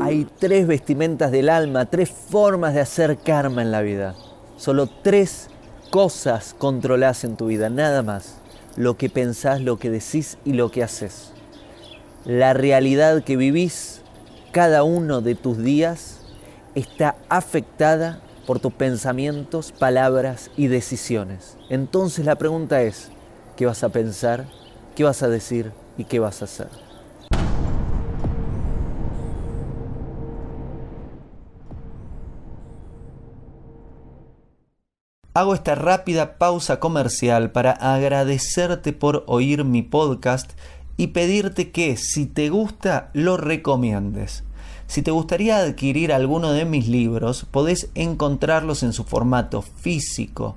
Hay tres vestimentas del alma, tres formas de hacer karma en la vida. Solo tres cosas controlás en tu vida, nada más. Lo que pensás, lo que decís y lo que haces. La realidad que vivís cada uno de tus días está afectada por tus pensamientos, palabras y decisiones. Entonces la pregunta es, ¿qué vas a pensar? ¿Qué vas a decir? ¿Y qué vas a hacer? Hago esta rápida pausa comercial para agradecerte por oír mi podcast y pedirte que si te gusta lo recomiendes. Si te gustaría adquirir alguno de mis libros, podés encontrarlos en su formato físico